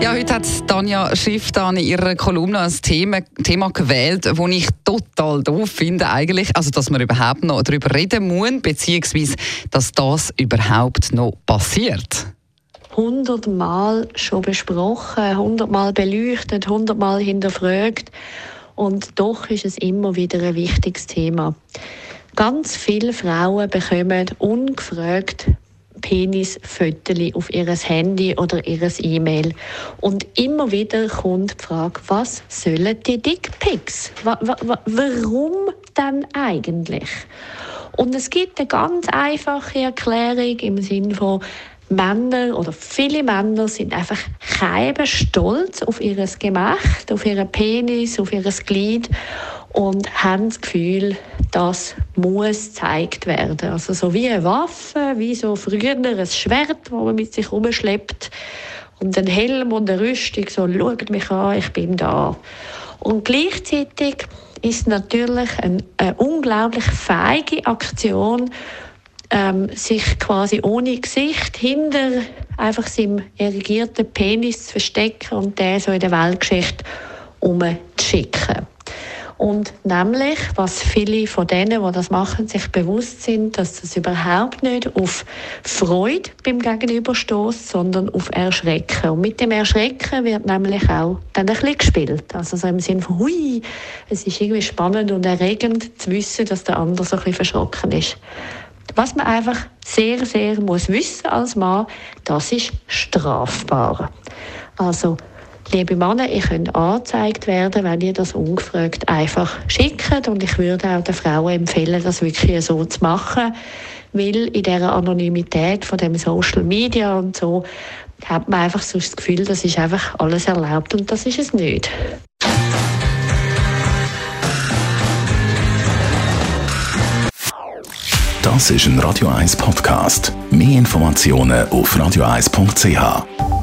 Ja, heute hat Tanja Schiff in ihrer Kolumne ein Thema, Thema gewählt, das ich total doof finde eigentlich. Also, dass man überhaupt noch darüber reden muss, beziehungsweise, dass das überhaupt noch passiert. Hundertmal schon besprochen, hundertmal beleuchtet, hundertmal hinterfragt. Und doch ist es immer wieder ein wichtiges Thema. Ganz viele Frauen bekommen ungefragt Penisfotos auf ihr Handy oder ihr E-Mail. Und immer wieder kommt die Frage, was sollen die Dickpics? Warum denn eigentlich? Und es gibt eine ganz einfache Erklärung im Sinne von, Männer oder viele Männer sind einfach kein stolz auf ihr Gemächt, auf ihren Penis, auf ihr Glied und haben das Gefühl, das muss gezeigt werden. Also so wie eine Waffe, wie so früher ein Schwert, das man mit sich rumschleppt und ein Helm und eine Rüstung, so schaut mich an, ich bin da. Und gleichzeitig ist natürlich eine, eine unglaublich feige Aktion, ähm, sich quasi ohne Gesicht hinter einfach seinem erigierten Penis zu verstecken und den so in der Weltgeschichte umzuschicken. Und nämlich, was viele von denen, die das machen, sich bewusst sind, dass das überhaupt nicht auf Freude beim Gegenüber stößt, sondern auf Erschrecken. Und mit dem Erschrecken wird nämlich auch dann ein bisschen gespielt. Also so im Sinne von, hui, es ist irgendwie spannend und erregend zu wissen, dass der andere so ein bisschen verschrocken ist. Was man einfach sehr, sehr muss wissen als Mann, das ist strafbar. Also Liebe Männer, ihr könnt angezeigt werden, wenn ihr das ungefragt einfach schickt. Und ich würde auch den Frauen empfehlen, das wirklich so zu machen. Weil in dieser Anonymität von dem Social Media und so hat man einfach so das Gefühl, das ist einfach alles erlaubt und das ist es nicht. Das ist ein Radio 1 Podcast. Mehr Informationen auf radio1.ch.